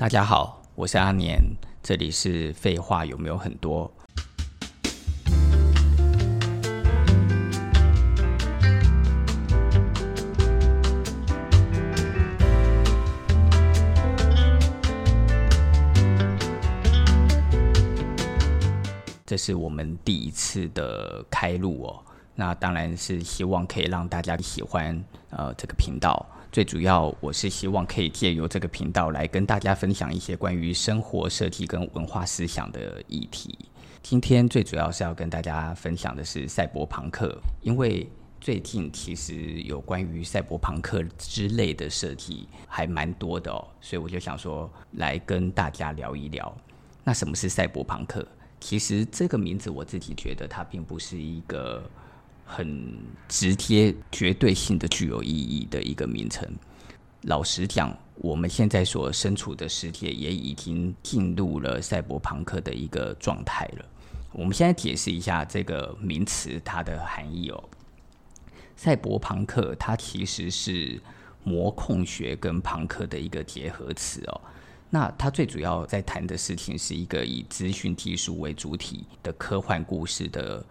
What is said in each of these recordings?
大家好，我是阿年，这里是废话有没有很多？这是我们第一次的开录哦，那当然是希望可以让大家喜欢呃这个频道。最主要，我是希望可以借由这个频道来跟大家分享一些关于生活设计跟文化思想的议题。今天最主要是要跟大家分享的是赛博朋克，因为最近其实有关于赛博朋克之类的设计还蛮多的哦，所以我就想说来跟大家聊一聊。那什么是赛博朋克？其实这个名字我自己觉得它并不是一个。很直接、绝对性的具有意义的一个名称。老实讲，我们现在所身处的世界也已经进入了赛博朋克的一个状态了。我们现在解释一下这个名词它的含义哦。赛博朋克它其实是模控学跟朋克的一个结合词哦。那它最主要在谈的事情是一个以资讯技术为主体的科幻故事的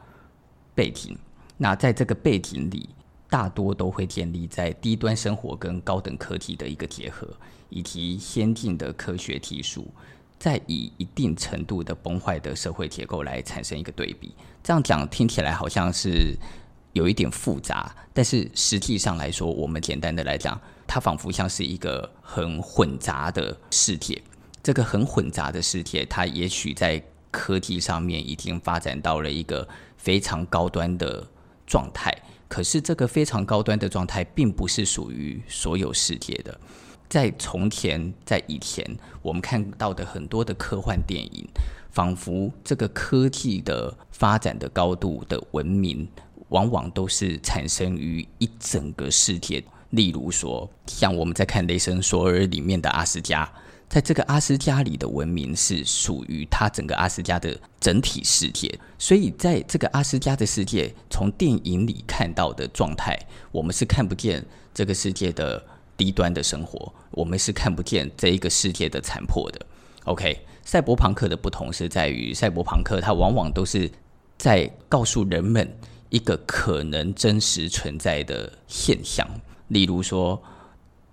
背景。那在这个背景里，大多都会建立在低端生活跟高等科技的一个结合，以及先进的科学技术，再以一定程度的崩坏的社会结构来产生一个对比。这样讲听起来好像是有一点复杂，但是实际上来说，我们简单的来讲，它仿佛像是一个很混杂的世界。这个很混杂的世界，它也许在科技上面已经发展到了一个非常高端的。状态，可是这个非常高端的状态，并不是属于所有世界的。在从前，在以前，我们看到的很多的科幻电影，仿佛这个科技的发展的高度的文明，往往都是产生于一整个世界。例如说，像我们在看《雷神索尔》里面的阿斯加。在这个阿斯加里的文明是属于它整个阿斯加的整体世界，所以在这个阿斯加的世界，从电影里看到的状态，我们是看不见这个世界的低端的生活，我们是看不见这一个世界的残破的。OK，赛博朋克的不同是在于，赛博朋克它往往都是在告诉人们一个可能真实存在的现象，例如说，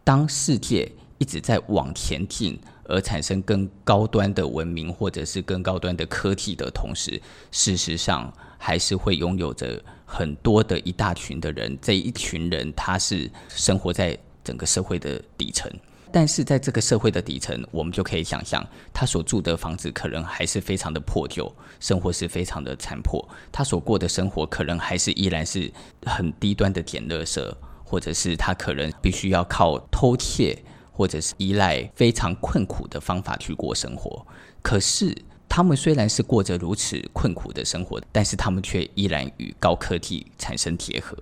当世界。一直在往前进，而产生更高端的文明或者是更高端的科技的同时，事实上还是会拥有着很多的一大群的人。这一群人他是生活在整个社会的底层，但是在这个社会的底层，我们就可以想象，他所住的房子可能还是非常的破旧，生活是非常的残破。他所过的生活可能还是依然是很低端的捡垃圾，或者是他可能必须要靠偷窃。或者是依赖非常困苦的方法去过生活，可是他们虽然是过着如此困苦的生活，但是他们却依然与高科技产生结合。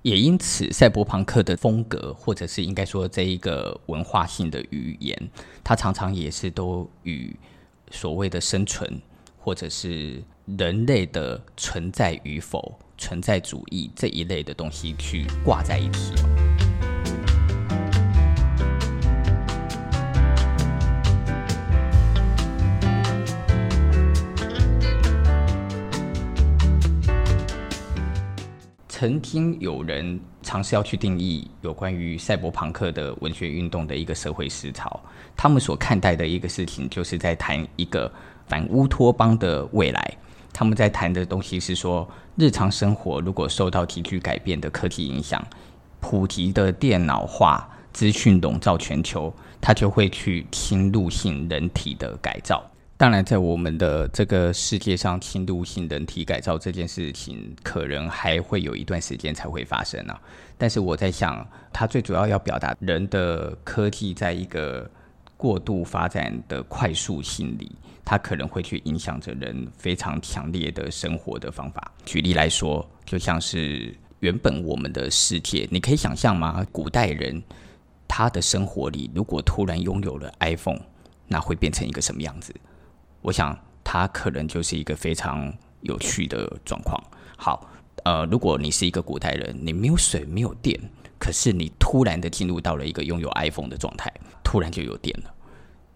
也因此，赛博朋克的风格，或者是应该说这一个文化性的语言，它常常也是都与所谓的生存，或者是人类的存在与否、存在主义这一类的东西去挂在一起。曾经有人尝试要去定义有关于赛博朋克的文学运动的一个社会思潮，他们所看待的一个事情，就是在谈一个反乌托邦的未来。他们在谈的东西是说，日常生活如果受到急剧改变的科技影响，普及的电脑化、资讯笼罩全球，它就会去侵入性人体的改造。当然，在我们的这个世界上，轻度性人体改造这件事情，可能还会有一段时间才会发生啊。但是我在想，它最主要要表达人的科技在一个过度发展的快速性里，它可能会去影响着人非常强烈的生活的方法。举例来说，就像是原本我们的世界，你可以想象吗？古代人他的生活里，如果突然拥有了 iPhone，那会变成一个什么样子？我想，它可能就是一个非常有趣的状况。好，呃，如果你是一个古代人，你没有水，没有电，可是你突然的进入到了一个拥有 iPhone 的状态，突然就有电了。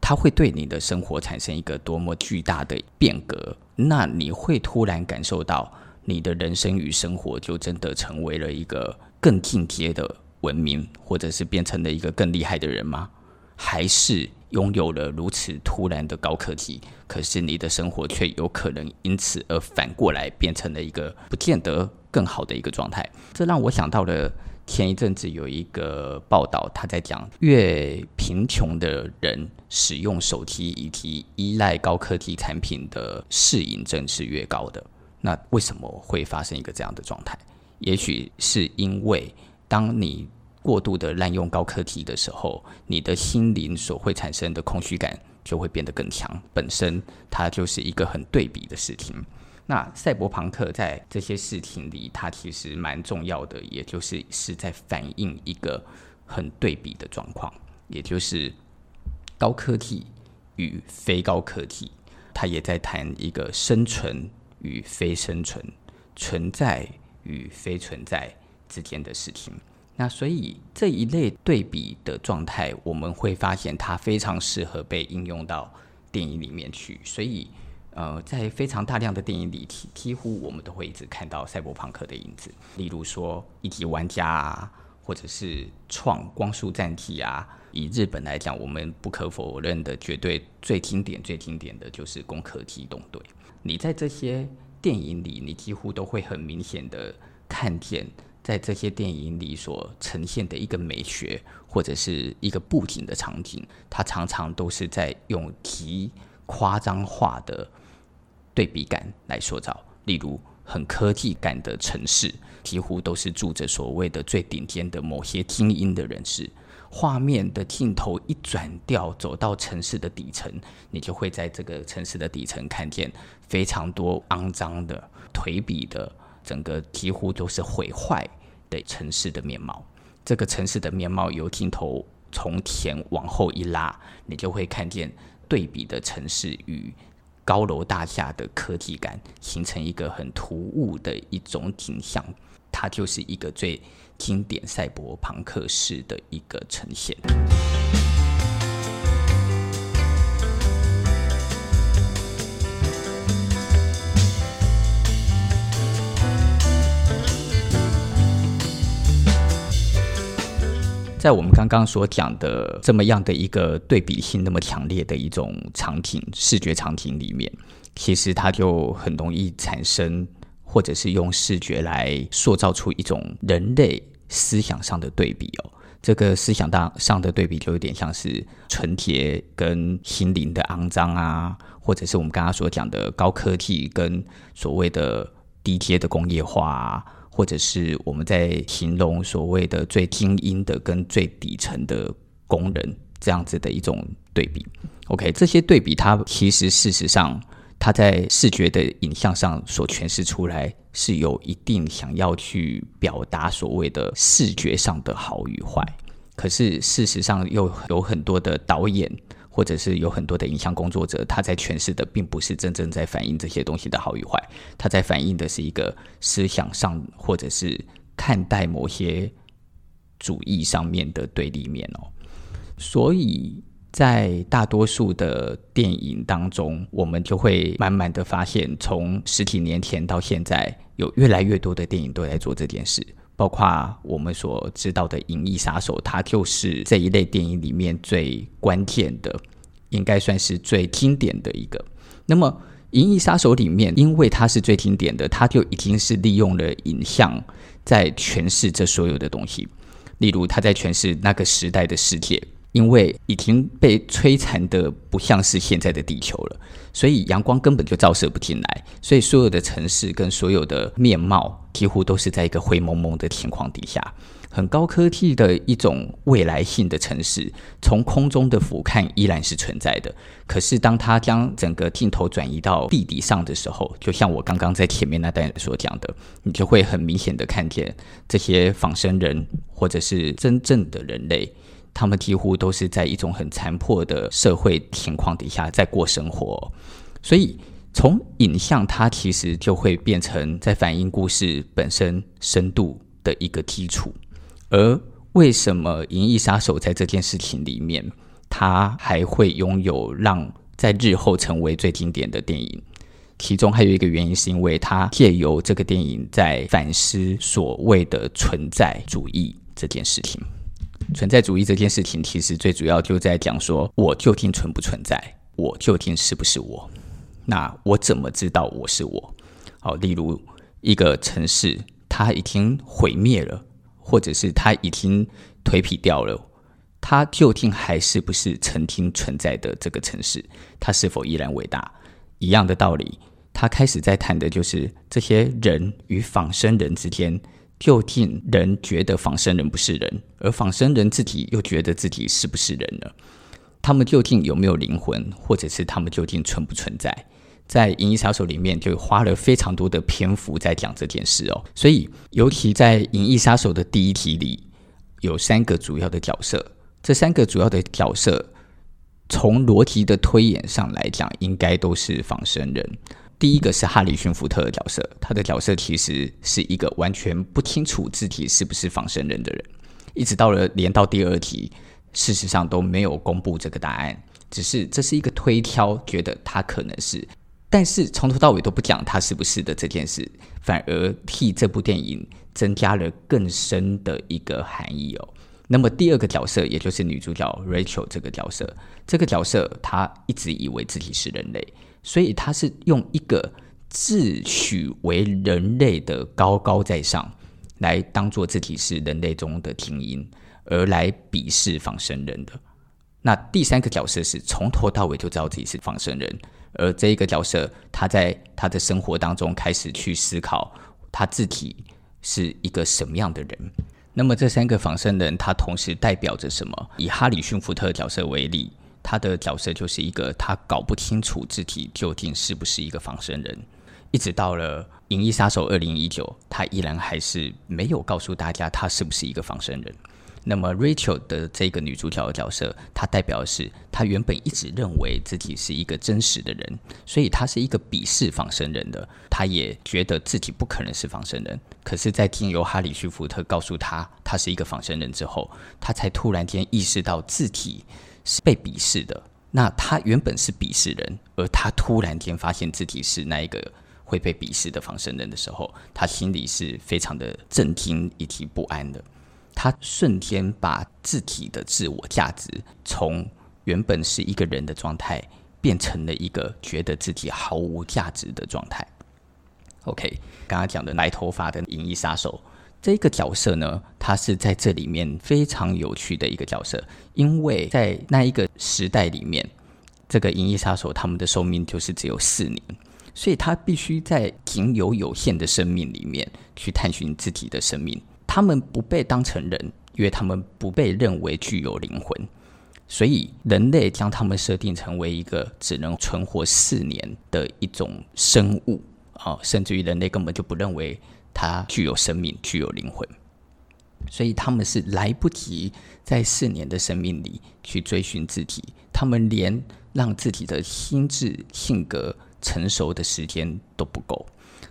它会对你的生活产生一个多么巨大的变革。那你会突然感受到，你的人生与生活就真的成为了一个更进阶的文明，或者是变成了一个更厉害的人吗？还是拥有了如此突然的高科技，可是你的生活却有可能因此而反过来变成了一个不见得更好的一个状态？这让我想到了。前一阵子有一个报道，他在讲越贫穷的人使用手机以及依赖高科技产品的适应症是越高的。那为什么会发生一个这样的状态？也许是因为当你过度的滥用高科技的时候，你的心灵所会产生的空虚感就会变得更强。本身它就是一个很对比的事情。那赛博朋克在这些事情里，它其实蛮重要的，也就是是在反映一个很对比的状况，也就是高科技与非高科技。它也在谈一个生存与非生存、存在与非存在之间的事情。那所以这一类对比的状态，我们会发现它非常适合被应用到电影里面去。所以。呃，在非常大量的电影里，几几乎我们都会一直看到赛博朋克的影子。例如说，一级玩家啊，或者是创光速战机啊。以日本来讲，我们不可否认的，绝对最经典、最经典的就是《攻壳机动队》。你在这些电影里，你几乎都会很明显的看见，在这些电影里所呈现的一个美学，或者是一个布景的场景，它常常都是在用极夸张化的。对比感来塑造，例如很科技感的城市，几乎都是住着所谓的最顶尖的某些精英的人士。画面的镜头一转调，走到城市的底层，你就会在这个城市的底层看见非常多肮脏的、颓圮的，整个几乎都是毁坏的城市的面貌。这个城市的面貌由镜头从前往后一拉，你就会看见对比的城市与。高楼大厦的科技感形成一个很突兀的一种景象，它就是一个最经典赛博朋克式的一个呈现。在我们刚刚所讲的这么样的一个对比性那么强烈的一种场景，视觉场景里面，其实它就很容易产生，或者是用视觉来塑造出一种人类思想上的对比哦。这个思想上的对比就有点像是纯洁跟心灵的肮脏啊，或者是我们刚刚所讲的高科技跟所谓的低阶的工业化。或者是我们在形容所谓的最精英的跟最底层的工人这样子的一种对比，OK，这些对比它其实事实上它在视觉的影像上所诠释出来是有一定想要去表达所谓的视觉上的好与坏，可是事实上又有很多的导演。或者是有很多的影像工作者，他在诠释的并不是真正在反映这些东西的好与坏，他在反映的是一个思想上，或者是看待某些主义上面的对立面哦。所以在大多数的电影当中，我们就会慢慢的发现，从十几年前到现在，有越来越多的电影都在做这件事。包括我们所知道的《银翼杀手》，它就是这一类电影里面最关键的，应该算是最经典的一个。那么，《银翼杀手》里面，因为它是最经典的，它就已经是利用了影像在诠释这所有的东西。例如，他在诠释那个时代的世界，因为已经被摧残的不像是现在的地球了，所以阳光根本就照射不进来，所以所有的城市跟所有的面貌。几乎都是在一个灰蒙蒙的情况底下，很高科技的一种未来性的城市，从空中的俯瞰依然是存在的。可是，当他将整个镜头转移到地底上的时候，就像我刚刚在前面那段所讲的，你就会很明显的看见这些仿生人或者是真正的人类，他们几乎都是在一种很残破的社会情况底下在过生活，所以。从影像，它其实就会变成在反映故事本身深度的一个基础。而为什么《银翼杀手》在这件事情里面，他还会拥有让在日后成为最经典的电影。其中还有一个原因，是因为他借由这个电影在反思所谓的存在主义这件事情。存在主义这件事情，其实最主要就在讲说，我究竟存不存在？我究竟是不是我？那我怎么知道我是我？好，例如一个城市，它已经毁灭了，或者是它已经颓圮掉了，它究竟还是不是曾经存在的这个城市？它是否依然伟大？一样的道理，他开始在谈的就是这些人与仿生人之间，究竟人觉得仿生人不是人，而仿生人自己又觉得自己是不是人呢？他们究竟有没有灵魂，或者是他们究竟存不存在？在《银翼杀手》里面就花了非常多的篇幅在讲这件事哦。所以，尤其在《银翼杀手》的第一集里，有三个主要的角色，这三个主要的角色。从逻辑的推演上来讲，应该都是仿生人。第一个是哈里逊福特的角色，他的角色其实是一个完全不清楚自己是不是仿生人的人，一直到了连到第二题，事实上都没有公布这个答案，只是这是一个推敲，觉得他可能是，但是从头到尾都不讲他是不是的这件事，反而替这部电影增加了更深的一个含义哦。那么第二个角色，也就是女主角 Rachel 这个角色，这个角色她一直以为自己是人类，所以他是用一个自诩为人类的高高在上，来当做自己是人类中的精英，而来鄙视仿生人的。那第三个角色是从头到尾就知道自己是仿生人，而这一个角色，他在他的生活当中开始去思考他自己是一个什么样的人。那么这三个仿生人，他同时代表着什么？以哈里逊福特角色为例，他的角色就是一个他搞不清楚自己究竟是不是一个仿生人，一直到了《银翼杀手2019》，他依然还是没有告诉大家他是不是一个仿生人。那么，Rachel 的这个女主角的角色，她代表的是她原本一直认为自己是一个真实的人，所以她是一个鄙视仿生人的。她也觉得自己不可能是仿生人。可是，在经由哈里逊福特告诉她她是一个仿生人之后，她才突然间意识到自己是被鄙视的。那她原本是鄙视人，而她突然间发现自己是那一个会被鄙视的仿生人的时候，她心里是非常的震惊以及不安的。他瞬间把自己的自我价值从原本是一个人的状态，变成了一个觉得自己毫无价值的状态。OK，刚刚讲的白头发的银翼杀手这个角色呢，他是在这里面非常有趣的一个角色，因为在那一个时代里面，这个银翼杀手他们的寿命就是只有四年，所以他必须在仅有有限的生命里面去探寻自己的生命。他们不被当成人，因为他们不被认为具有灵魂，所以人类将他们设定成为一个只能存活四年的一种生物啊，甚至于人类根本就不认为它具有生命、具有灵魂，所以他们是来不及在四年的生命里去追寻自己，他们连让自己的心智、性格成熟的时间都不够。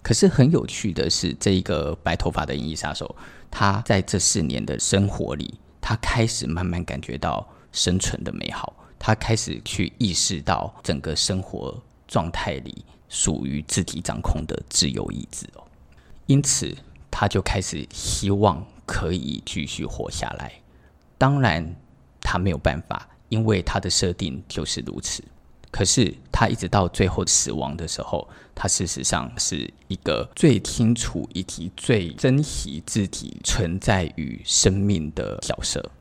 可是很有趣的是，这一个白头发的银翼杀手。他在这四年的生活里，他开始慢慢感觉到生存的美好。他开始去意识到整个生活状态里属于自己掌控的自由意志哦。因此，他就开始希望可以继续活下来。当然，他没有办法，因为他的设定就是如此。可是他一直到最后死亡的时候，他事实上是一个最清楚以及最珍惜自己存在与生命的角色。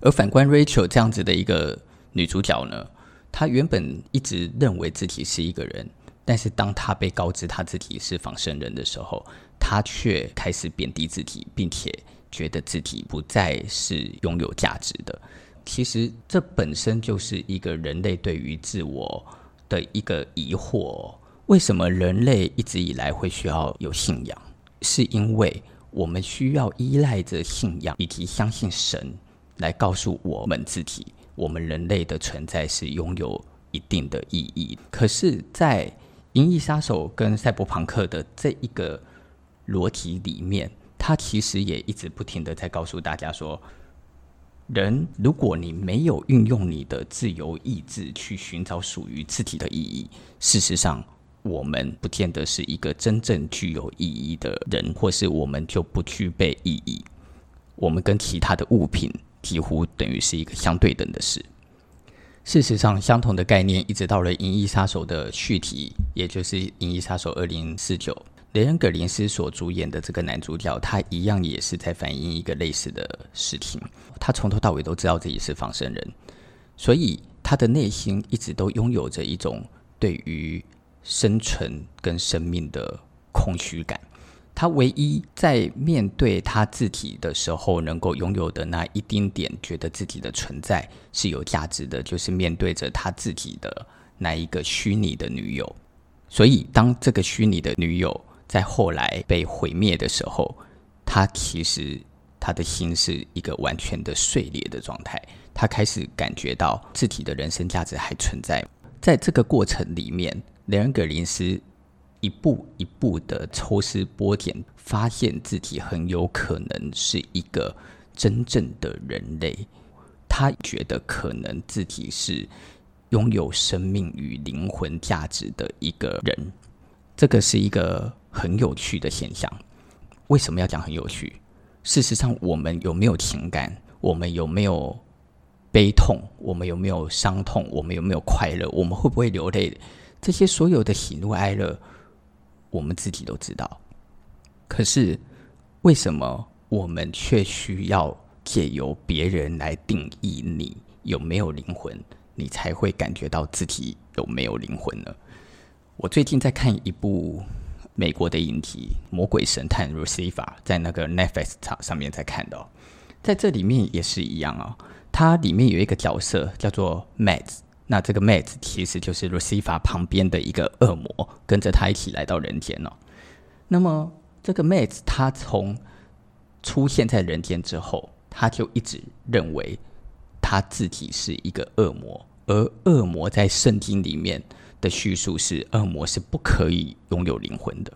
而反观 Rachel 这样子的一个女主角呢，她原本一直认为自己是一个人，但是当她被告知她自己是仿生人的时候，她却开始贬低自己，并且觉得自己不再是拥有价值的。其实这本身就是一个人类对于自我的一个疑惑：为什么人类一直以来会需要有信仰？是因为我们需要依赖着信仰以及相信神来告诉我们自己，我们人类的存在是拥有一定的意义。可是，在《银翼杀手》跟《赛博朋克》的这一个逻辑里面，它其实也一直不停地在告诉大家说。人，如果你没有运用你的自由意志去寻找属于自己的意义，事实上，我们不见得是一个真正具有意义的人，或是我们就不具备意义。我们跟其他的物品几乎等于是一个相对等的事。事实上，相同的概念一直到了《银翼杀手》的续集，也就是《银翼杀手二零四九》。雷恩·葛林斯所主演的这个男主角，他一样也是在反映一个类似的事情。他从头到尾都知道自己是仿生人，所以他的内心一直都拥有着一种对于生存跟生命的空虚感。他唯一在面对他自己的时候，能够拥有的那一丁点觉得自己的存在是有价值的，就是面对着他自己的那一个虚拟的女友。所以，当这个虚拟的女友，在后来被毁灭的时候，他其实他的心是一个完全的碎裂的状态。他开始感觉到自己的人生价值还存在。在这个过程里面，雷恩·格林斯一步一步的抽丝剥茧，发现自己很有可能是一个真正的人类。他觉得可能自己是拥有生命与灵魂价值的一个人。这个是一个。很有趣的现象，为什么要讲很有趣？事实上，我们有没有情感？我们有没有悲痛？我们有没有伤痛？我们有没有快乐？我们会不会流泪？这些所有的喜怒哀乐，我们自己都知道。可是，为什么我们却需要借由别人来定义你有没有灵魂，你才会感觉到自己有没有灵魂呢？我最近在看一部。美国的影集《魔鬼神探》Lucifer 在那个 Netflix 上面在看到，在这里面也是一样、哦。它里面有一个角色叫做 Mads，那这个 Mads 其实就是 Lucifer 旁边的一个恶魔，跟着他一起来到人间哦。那么这个 Mads 他从出现在人间之后，他就一直认为他自己是一个恶魔，而恶魔在圣经里面。的叙述是，恶魔是不可以拥有灵魂的。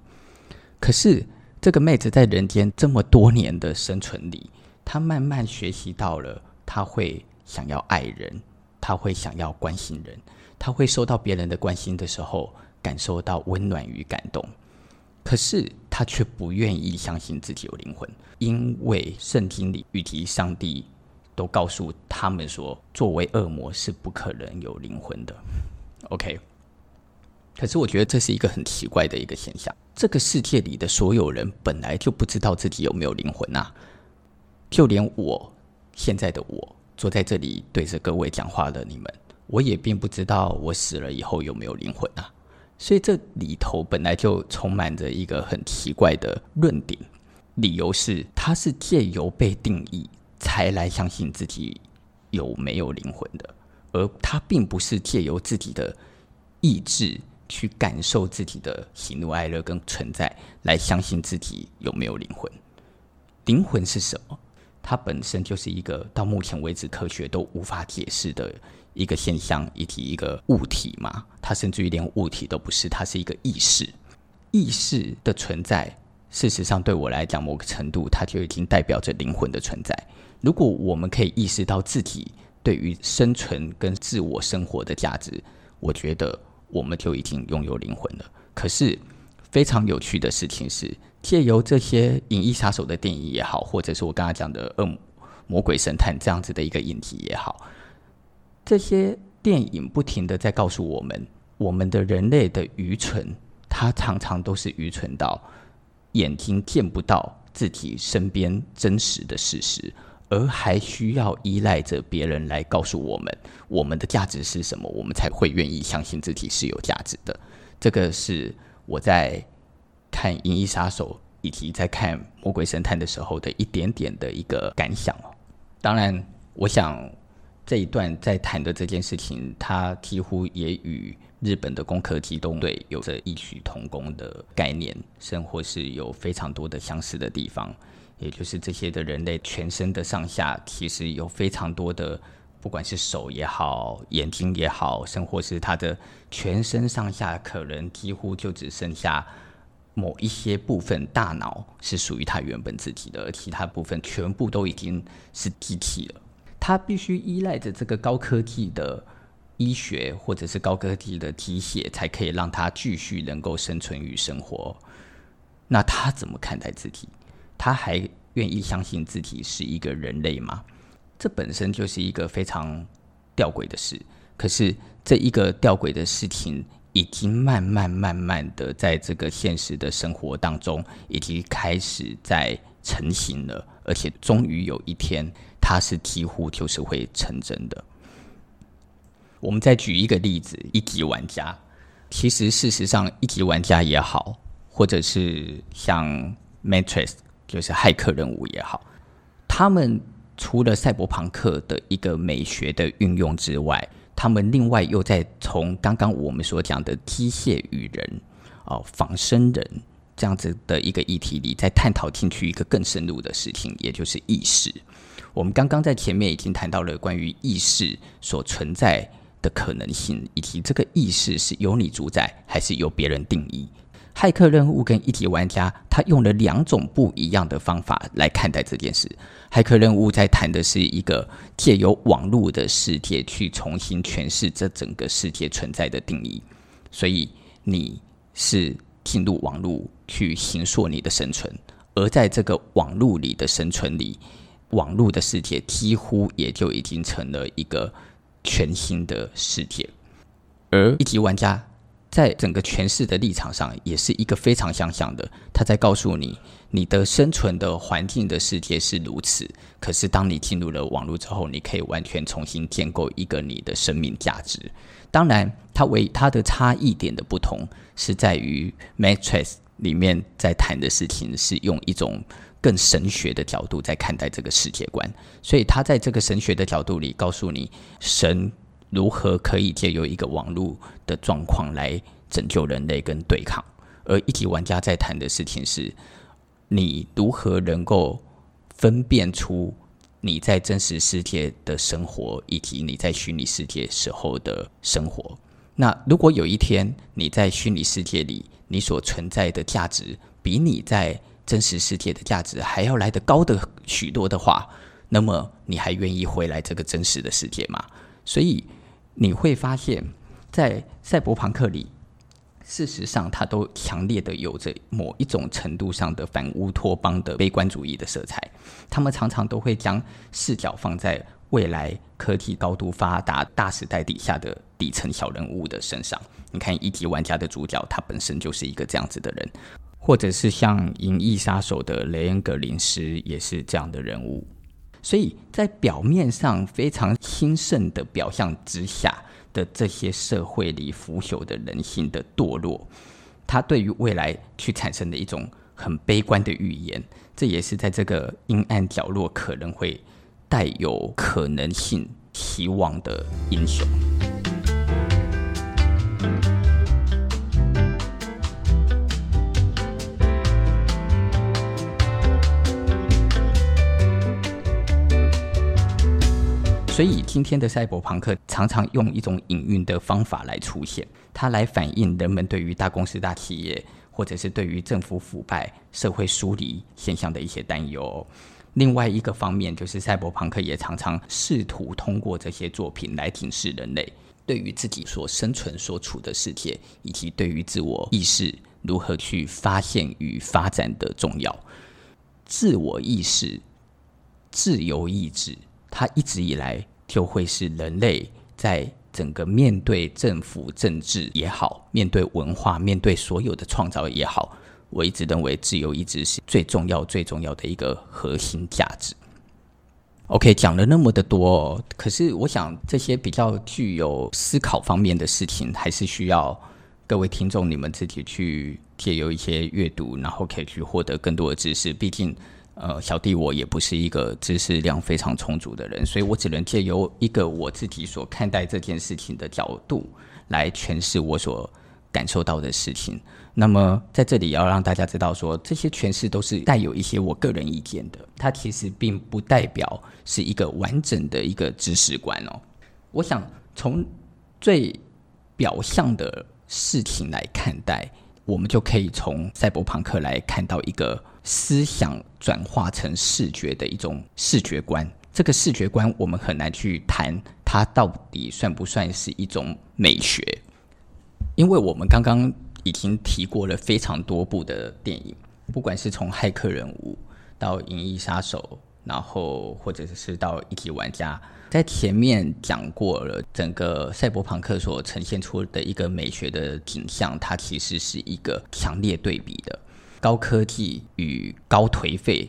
可是，这个妹子在人间这么多年的生存里，她慢慢学习到了，她会想要爱人，她会想要关心人，她会受到别人的关心的时候，感受到温暖与感动。可是，她却不愿意相信自己有灵魂，因为圣经里以及上帝都告诉他们说，作为恶魔是不可能有灵魂的。OK。可是我觉得这是一个很奇怪的一个现象。这个世界里的所有人本来就不知道自己有没有灵魂呐，就连我现在的我坐在这里对着各位讲话的你们，我也并不知道我死了以后有没有灵魂呐。所以这里头本来就充满着一个很奇怪的论点，理由是他是借由被定义才来相信自己有没有灵魂的，而他并不是借由自己的意志。去感受自己的喜怒哀乐跟存在，来相信自己有没有灵魂。灵魂是什么？它本身就是一个到目前为止科学都无法解释的一个现象，以及一个物体嘛。它甚至于连物体都不是，它是一个意识。意识的存在，事实上对我来讲，某个程度它就已经代表着灵魂的存在。如果我们可以意识到自己对于生存跟自我生活的价值，我觉得。我们就已经拥有灵魂了。可是非常有趣的事情是，借由这些《银翼杀手》的电影也好，或者是我刚才讲的《恶魔鬼神探》这样子的一个影题也好，这些电影不停地在告诉我们，我们的人类的愚蠢，它常常都是愚蠢到眼睛见不到自己身边真实的事实。而还需要依赖着别人来告诉我们我们的价值是什么，我们才会愿意相信自己是有价值的。这个是我在看《银翼杀手》以及在看《魔鬼神探》的时候的一点点的一个感想哦。当然，我想这一段在谈的这件事情，它几乎也与日本的攻壳机动队有着异曲同工的概念，甚或是有非常多的相似的地方。也就是这些的人类全身的上下，其实有非常多的，不管是手也好，眼睛也好，甚或是他的全身上下，可能几乎就只剩下某一些部分大脑是属于他原本自己的，而其他部分全部都已经是机器了。他必须依赖着这个高科技的医学或者是高科技的机械，才可以让他继续能够生存与生活。那他怎么看待自己？他还愿意相信自己是一个人类吗？这本身就是一个非常吊诡的事。可是这一个吊诡的事情，已经慢慢慢慢的在这个现实的生活当中，已经开始在成型了，而且终于有一天，它是几乎就是会成真的。我们再举一个例子，一级玩家。其实事实上，一级玩家也好，或者是像 Matrix，就是骇客任务也好，他们除了赛博朋克的一个美学的运用之外，他们另外又在从刚刚我们所讲的机械与人、哦仿生人这样子的一个议题里，在探讨进去一个更深入的事情，也就是意识。我们刚刚在前面已经谈到了关于意识所存在的可能性，以及这个意识是由你主宰还是由别人定义。骇客任务跟一级玩家，他用了两种不一样的方法来看待这件事。骇客任务在谈的是一个借由网络的世界去重新诠释这整个世界存在的定义，所以你是进入网络去行塑你的生存，而在这个网络里的生存里，网络的世界几乎也就已经成了一个全新的世界，而一级玩家。在整个诠释的立场上，也是一个非常相像的。他在告诉你，你的生存的环境的世界是如此，可是当你进入了网络之后，你可以完全重新建构一个你的生命价值。当然，它为它的差异点的不同，是在于《Matrix》里面在谈的事情是用一种更神学的角度在看待这个世界观，所以他在这个神学的角度里告诉你神。如何可以借由一个网络的状况来拯救人类跟对抗？而一级玩家在谈的事情是，你如何能够分辨出你在真实世界的生活，以及你在虚拟世界时候的生活。那如果有一天你在虚拟世界里，你所存在的价值比你在真实世界的价值还要来得高的许多的话，那么你还愿意回来这个真实的世界吗？所以。你会发现，在赛博朋克里，事实上，它都强烈的有着某一种程度上的反乌托邦的悲观主义的色彩。他们常常都会将视角放在未来科技高度发达大时代底下的底层小人物的身上。你看，一级玩家的主角，他本身就是一个这样子的人，或者是像《银翼杀手》的雷恩·格林斯，也是这样的人物。所以在表面上非常兴盛的表象之下的这些社会里腐朽的人性的堕落，他对于未来去产生的一种很悲观的预言，这也是在这个阴暗角落可能会带有可能性希望的英雄。所以，今天的赛博朋克常常用一种隐喻的方法来出现，它来反映人们对于大公司、大企业，或者是对于政府腐败、社会疏离现象的一些担忧。另外一个方面，就是赛博朋克也常常试图通过这些作品来警示人类，对于自己所生存、所处的世界，以及对于自我意识如何去发现与发展的重要。自我意识、自由意志。它一直以来就会是人类在整个面对政府政治也好，面对文化、面对所有的创造也好，我一直认为自由一直是最重要、最重要的一个核心价值。OK，讲了那么的多，可是我想这些比较具有思考方面的事情，还是需要各位听众你们自己去借由一些阅读，然后可以去获得更多的知识。毕竟。呃，小弟我也不是一个知识量非常充足的人，所以我只能借由一个我自己所看待这件事情的角度来诠释我所感受到的事情。那么在这里要让大家知道说，这些诠释都是带有一些我个人意见的，它其实并不代表是一个完整的一个知识观哦。我想从最表象的事情来看待，我们就可以从赛博朋克来看到一个。思想转化成视觉的一种视觉观，这个视觉观，我们很难去谈它到底算不算是一种美学，因为我们刚刚已经提过了非常多部的电影，不管是从《骇客人物》到《银翼杀手》，然后或者是到《一级玩家》，在前面讲过了整个赛博朋克所呈现出的一个美学的景象，它其实是一个强烈对比的高科技与高颓废。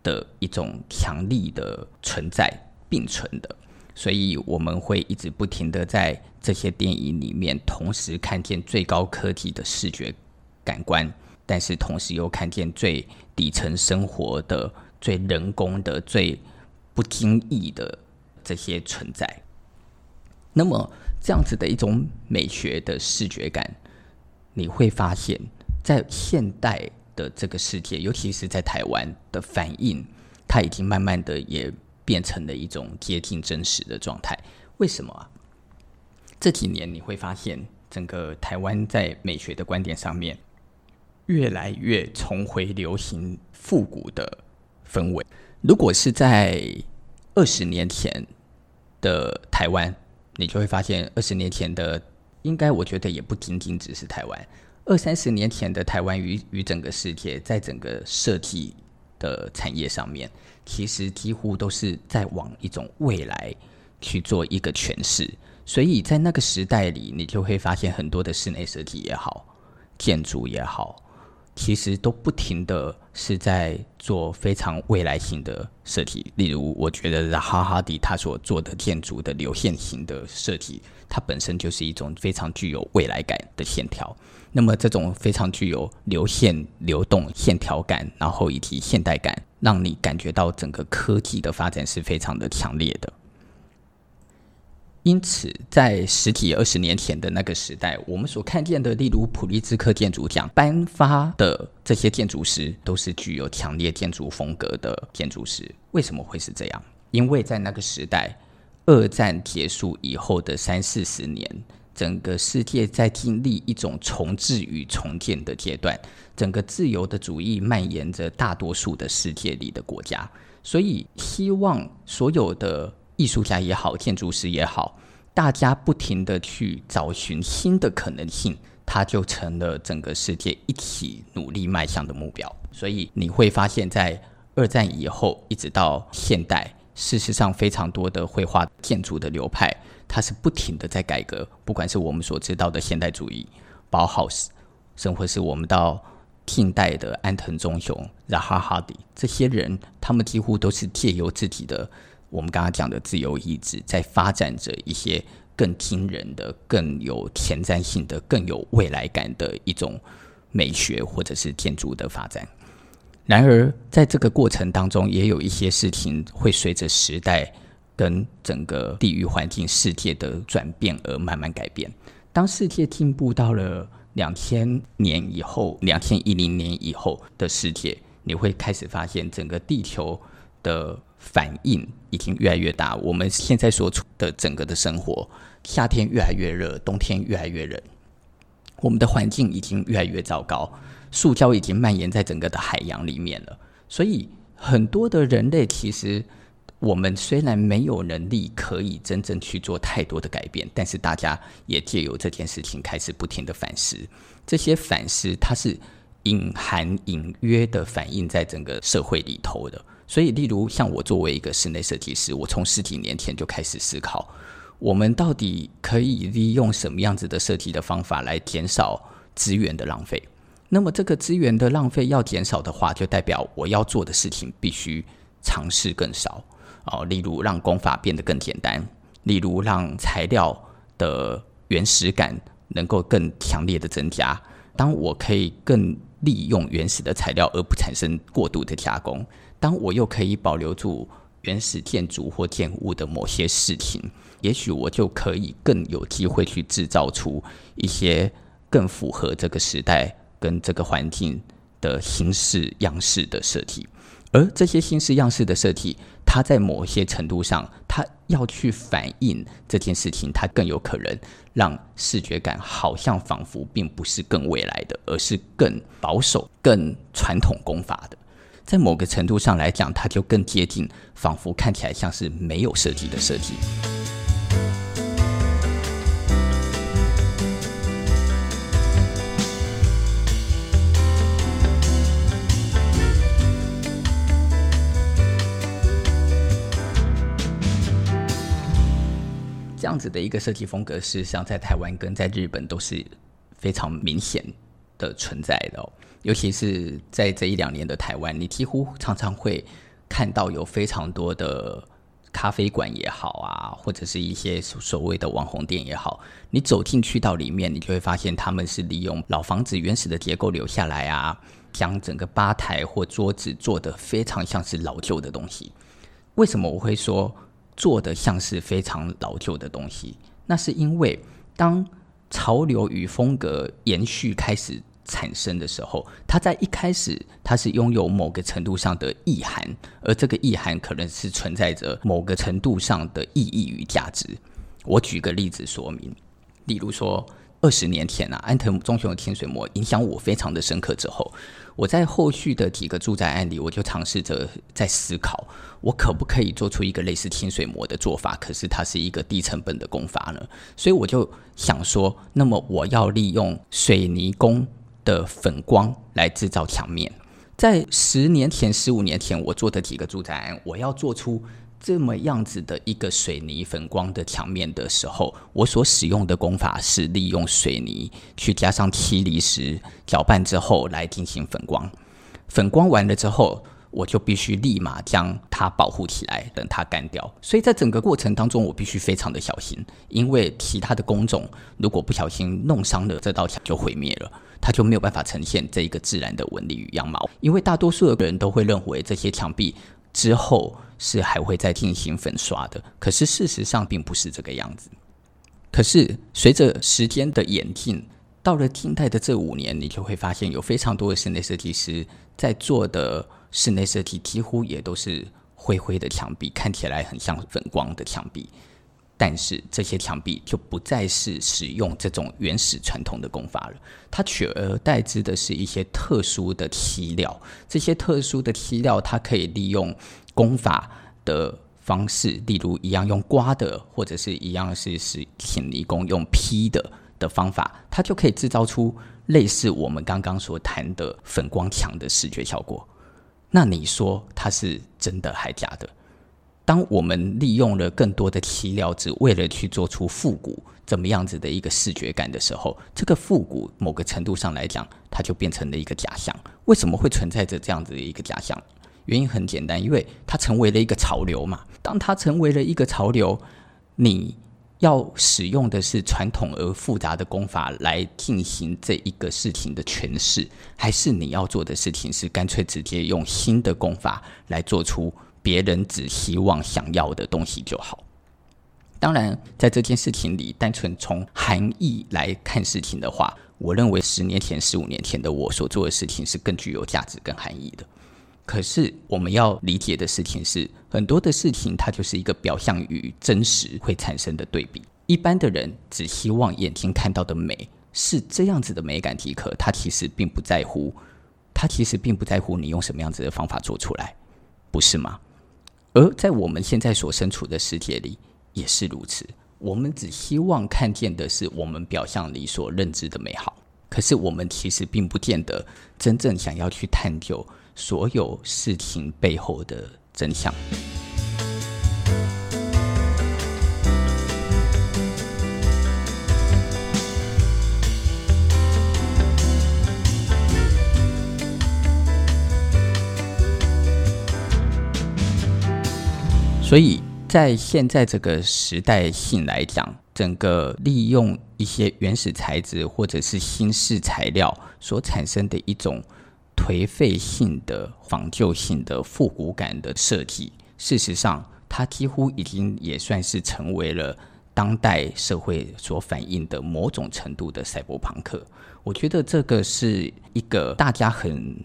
的一种强力的存在并存的，所以我们会一直不停的在这些电影里面，同时看见最高科技的视觉感官，但是同时又看见最底层生活的、最人工的、最不经意的这些存在。那么，这样子的一种美学的视觉感，你会发现在现代。的这个世界，尤其是在台湾的反应，它已经慢慢的也变成了一种接近真实的状态。为什么啊？这几年你会发现，整个台湾在美学的观点上面，越来越重回流行复古的氛围。如果是在二十年前的台湾，你就会发现，二十年前的应该，我觉得也不仅仅只是台湾。二三十年前的台湾与与整个世界，在整个设计的产业上面，其实几乎都是在往一种未来去做一个诠释。所以在那个时代里，你就会发现很多的室内设计也好，建筑也好。其实都不停的是在做非常未来性的设计，例如，我觉得扎哈·哈迪他所做的建筑的流线型的设计，它本身就是一种非常具有未来感的线条。那么，这种非常具有流线、流动、线条感，然后以及现代感，让你感觉到整个科技的发展是非常的强烈的。因此，在十几二十年前的那个时代，我们所看见的，例如普利兹克建筑奖颁发的这些建筑师，都是具有强烈建筑风格的建筑师。为什么会是这样？因为在那个时代，二战结束以后的三四十年，整个世界在经历一种重置与重建的阶段，整个自由的主义蔓延着大多数的世界里的国家，所以希望所有的。艺术家也好，建筑师也好，大家不停地去找寻新的可能性，它就成了整个世界一起努力迈向的目标。所以你会发现，在二战以后一直到现代，事实上非常多的绘画建筑的流派，它是不停地在改革。不管是我们所知道的现代主义、包豪斯，甚或是我们到近代的安藤忠雄、扎哈·哈迪这些人，他们几乎都是借由自己的。我们刚刚讲的自由意志，在发展着一些更惊人的、更有前瞻性的、更有未来感的一种美学或者是建筑的发展。然而，在这个过程当中，也有一些事情会随着时代跟整个地域环境、世界的转变而慢慢改变。当世界进步到了两千年以后、两千一零年以后的世界，你会开始发现整个地球的。反应已经越来越大。我们现在所处的整个的生活，夏天越来越热，冬天越来越冷。我们的环境已经越来越糟糕，塑胶已经蔓延在整个的海洋里面了。所以，很多的人类其实，我们虽然没有能力可以真正去做太多的改变，但是大家也借由这件事情开始不停的反思。这些反思，它是隐含隐约的反映在整个社会里头的。所以，例如像我作为一个室内设计师，我从十几年前就开始思考，我们到底可以利用什么样子的设计的方法来减少资源的浪费。那么，这个资源的浪费要减少的话，就代表我要做的事情必须尝试更少哦。例如，让工法变得更简单；例如，让材料的原始感能够更强烈的增加。当我可以更利用原始的材料，而不产生过度的加工。当我又可以保留住原始建筑或建物的某些事情，也许我就可以更有机会去制造出一些更符合这个时代跟这个环境的形式样式的设计。而这些形式样式的设计，它在某些程度上，它要去反映这件事情，它更有可能让视觉感好像仿佛并不是更未来的，而是更保守、更传统工法的。在某个程度上来讲，它就更接近，仿佛看起来像是没有设计的设计。这样子的一个设计风格，事实上在台湾跟在日本都是非常明显的存在的哦。尤其是在这一两年的台湾，你几乎常常会看到有非常多的咖啡馆也好啊，或者是一些所谓的网红店也好，你走进去到里面，你就会发现他们是利用老房子原始的结构留下来啊，将整个吧台或桌子做得非常像是老旧的东西。为什么我会说做得像是非常老旧的东西？那是因为当潮流与风格延续开始。产生的时候，它在一开始它是拥有某个程度上的意涵，而这个意涵可能是存在着某个程度上的意义与价值。我举个例子说明，例如说二十年前啊，安藤忠雄的天水膜影响我非常的深刻之后，我在后续的几个住宅案里，我就尝试着在思考，我可不可以做出一个类似天水膜的做法，可是它是一个低成本的工法呢？所以我就想说，那么我要利用水泥工。的粉光来制造墙面，在十年前、十五年前，我做的几个住宅案，我要做出这么样子的一个水泥粉光的墙面的时候，我所使用的工法是利用水泥去加上漆离石搅拌之后来进行粉光。粉光完了之后，我就必须立马将它保护起来，等它干掉。所以在整个过程当中，我必须非常的小心，因为其他的工种如果不小心弄伤了这道墙，就毁灭了。它就没有办法呈现这一个自然的纹理与样貌，因为大多数的人都会认为这些墙壁之后是还会再进行粉刷的，可是事实上并不是这个样子。可是随着时间的演进，到了近代的这五年，你就会发现有非常多的室内设计师在做的室内设计，几乎也都是灰灰的墙壁，看起来很像粉光的墙壁。但是这些墙壁就不再是使用这种原始传统的工法了，它取而代之的是一些特殊的漆料。这些特殊的漆料，它可以利用工法的方式，例如一样用刮的，或者是一样是是请泥工用劈的的方法，它就可以制造出类似我们刚刚所谈的粉光墙的视觉效果。那你说它是真的还假的？当我们利用了更多的漆料，只为了去做出复古怎么样子的一个视觉感的时候，这个复古某个程度上来讲，它就变成了一个假象。为什么会存在着这样子的一个假象？原因很简单，因为它成为了一个潮流嘛。当它成为了一个潮流，你要使用的是传统而复杂的功法来进行这一个事情的诠释，还是你要做的事情是干脆直接用新的功法来做出？别人只希望想要的东西就好。当然，在这件事情里，单纯从含义来看事情的话，我认为十年前、十五年前的我所做的事情是更具有价值跟含义的。可是，我们要理解的事情是，很多的事情它就是一个表象与真实会产生的对比。一般的人只希望眼睛看到的美是这样子的美感即可，他其实并不在乎，他其实并不在乎你用什么样子的方法做出来，不是吗？而在我们现在所身处的世界里也是如此，我们只希望看见的是我们表象里所认知的美好，可是我们其实并不见得真正想要去探究所有事情背后的真相。所以在现在这个时代性来讲，整个利用一些原始材质或者是新式材料所产生的一种颓废性的仿旧性的复古感的设计，事实上，它几乎已经也算是成为了当代社会所反映的某种程度的赛博朋克。我觉得这个是一个大家很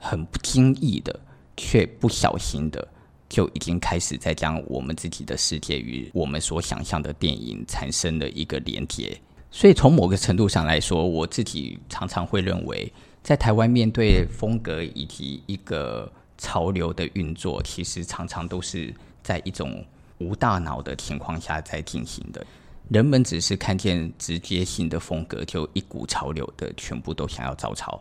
很不经意的，却不小心的。就已经开始在将我们自己的世界与我们所想象的电影产生了一个连接，所以从某个程度上来说，我自己常常会认为，在台湾面对风格以及一个潮流的运作，其实常常都是在一种无大脑的情况下在进行的。人们只是看见直接性的风格，就一股潮流的全部都想要照抄。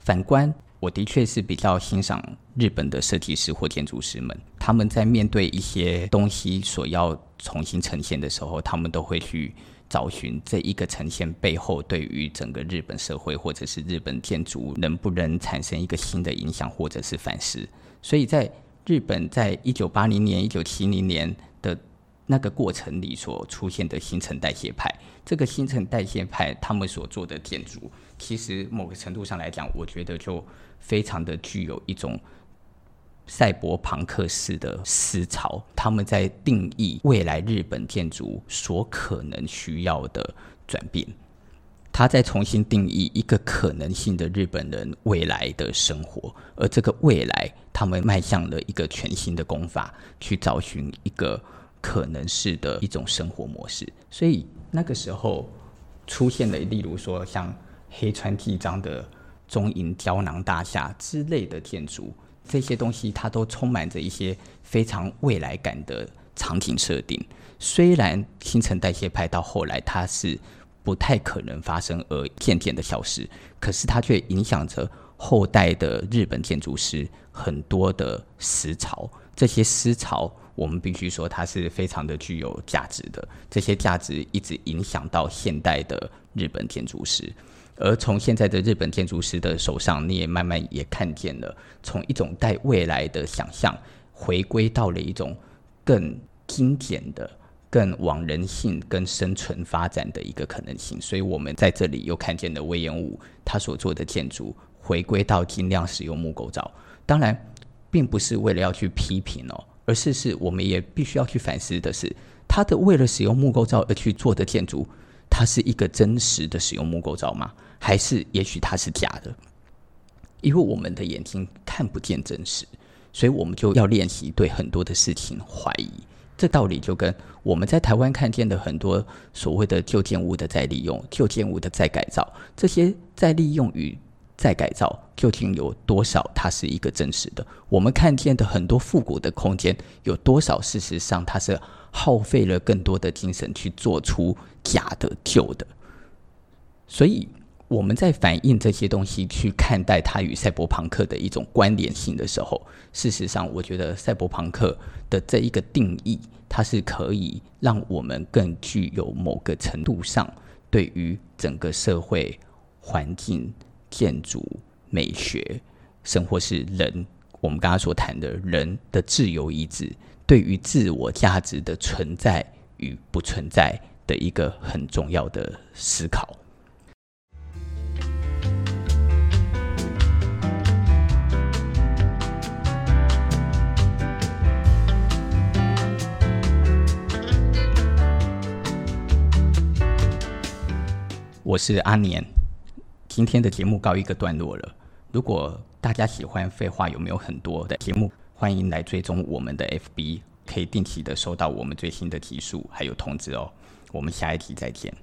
反观，我的确是比较欣赏日本的设计师或建筑师们，他们在面对一些东西所要重新呈现的时候，他们都会去找寻这一个呈现背后对于整个日本社会或者是日本建筑能不能产生一个新的影响或者是反思。所以在日本，在一九八零年、一九七零年的。那个过程里所出现的新陈代谢派，这个新陈代谢派他们所做的建筑，其实某个程度上来讲，我觉得就非常的具有一种赛博朋克式的思潮。他们在定义未来日本建筑所可能需要的转变，他在重新定义一个可能性的日本人未来的生活，而这个未来，他们迈向了一个全新的工法，去找寻一个。可能是的一种生活模式，所以那个时候出现了，例如说像黑川纪章的中银胶囊大厦之类的建筑，这些东西它都充满着一些非常未来感的场景设定。虽然新陈代谢派到后来它是不太可能发生而渐渐的消失，可是它却影响着后代的日本建筑师很多的思潮，这些思潮。我们必须说，它是非常的具有价值的。这些价值一直影响到现代的日本建筑师，而从现在的日本建筑师的手上，你也慢慢也看见了，从一种带未来的想象，回归到了一种更精简的、更往人性、跟生存发展的一个可能性。所以，我们在这里又看见了隈研吾他所做的建筑，回归到尽量使用木构造。当然，并不是为了要去批评哦。而是是，我们也必须要去反思的是，他的为了使用木构造而去做的建筑，它是一个真实的使用木构造吗？还是也许它是假的？因为我们的眼睛看不见真实，所以我们就要练习对很多的事情怀疑。这道理就跟我们在台湾看见的很多所谓的旧建物的再利用、旧建物的再改造，这些再利用与再改造究竟有多少？它是一个真实的。我们看见的很多复古的空间，有多少？事实上，它是耗费了更多的精神去做出假的旧的。所以我们在反映这些东西，去看待它与赛博朋克的一种关联性的时候，事实上，我觉得赛博朋克的这一个定义，它是可以让我们更具有某个程度上对于整个社会环境。建筑美学，甚或是人，我们刚刚所谈的人的自由意志，对于自我价值的存在与不存在的一个很重要的思考。我是阿年，今天的节目告一个段落了。如果大家喜欢废话有没有很多的节目，欢迎来追踪我们的 FB，可以定期的收到我们最新的集数还有通知哦。我们下一集再见。